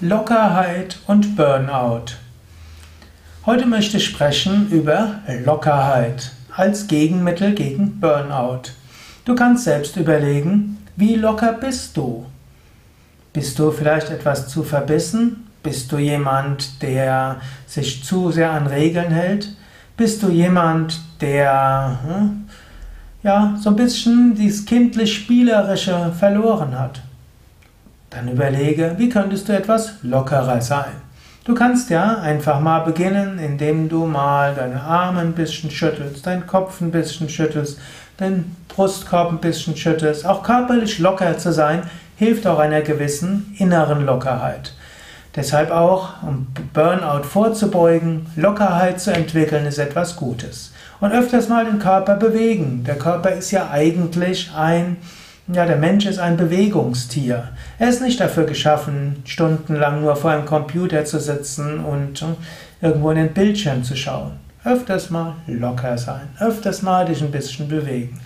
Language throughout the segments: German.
Lockerheit und Burnout. Heute möchte ich sprechen über Lockerheit als Gegenmittel gegen Burnout. Du kannst selbst überlegen, wie locker bist du? Bist du vielleicht etwas zu verbissen? Bist du jemand, der sich zu sehr an Regeln hält? Bist du jemand, der hm, ja so ein bisschen dieses kindlich Spielerische verloren hat? Dann überlege, wie könntest du etwas lockerer sein? Du kannst ja einfach mal beginnen, indem du mal deine Arme ein bisschen schüttelst, deinen Kopf ein bisschen schüttelst, deinen Brustkorb ein bisschen schüttelst. Auch körperlich locker zu sein, hilft auch einer gewissen inneren Lockerheit. Deshalb auch, um Burnout vorzubeugen, Lockerheit zu entwickeln, ist etwas Gutes. Und öfters mal den Körper bewegen. Der Körper ist ja eigentlich ein ja, der Mensch ist ein Bewegungstier. Er ist nicht dafür geschaffen, stundenlang nur vor einem Computer zu sitzen und äh, irgendwo in den Bildschirm zu schauen. Öfters mal locker sein, öfters mal dich ein bisschen bewegen.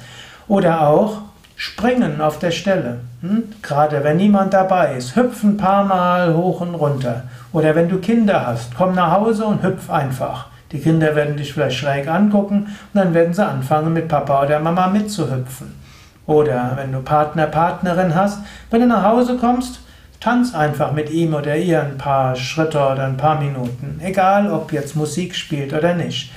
Oder auch springen auf der Stelle. Hm? Gerade wenn niemand dabei ist, hüpf ein paar Mal hoch und runter. Oder wenn du Kinder hast, komm nach Hause und hüpf einfach. Die Kinder werden dich vielleicht schräg angucken und dann werden sie anfangen, mit Papa oder Mama mitzuhüpfen. Oder wenn du Partner, Partnerin hast, wenn du nach Hause kommst, tanz einfach mit ihm oder ihr ein paar Schritte oder ein paar Minuten. Egal, ob jetzt Musik spielt oder nicht.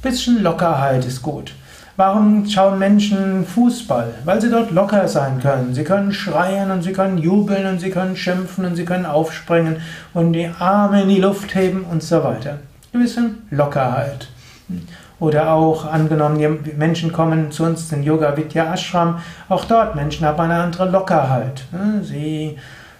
Bisschen Lockerheit ist gut. Warum schauen Menschen Fußball? Weil sie dort locker sein können. Sie können schreien und sie können jubeln und sie können schimpfen und sie können aufspringen und die Arme in die Luft heben und so weiter. Ein bisschen Lockerheit. Oder auch angenommen, Menschen kommen zu uns in Yoga Vidya Ashram, auch dort Menschen haben eine andere Lockerheit. Sie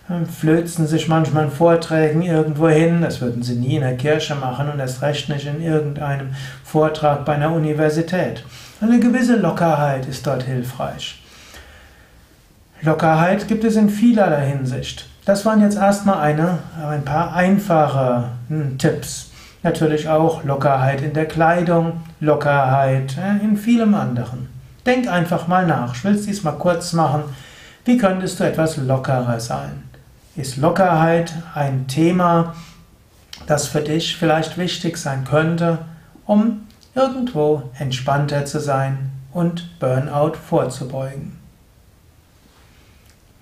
äh, flözen sich manchmal in Vorträgen irgendwo hin, das würden sie nie in der Kirche machen und erst recht nicht in irgendeinem Vortrag bei einer Universität. Eine gewisse Lockerheit ist dort hilfreich. Lockerheit gibt es in vielerlei Hinsicht. Das waren jetzt erstmal eine, ein paar einfache hm, Tipps. Natürlich auch Lockerheit in der Kleidung, Lockerheit äh, in vielem anderen. Denk einfach mal nach. Ich will es diesmal kurz machen. Wie könntest du etwas lockerer sein? Ist Lockerheit ein Thema, das für dich vielleicht wichtig sein könnte, um irgendwo entspannter zu sein und Burnout vorzubeugen?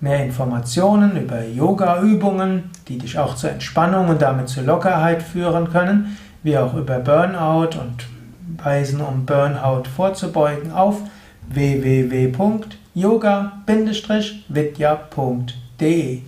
Mehr Informationen über Yoga-Übungen, die dich auch zur Entspannung und damit zur Lockerheit führen können, wie auch über Burnout und Weisen, um Burnout vorzubeugen, auf www.yoga-vidya.de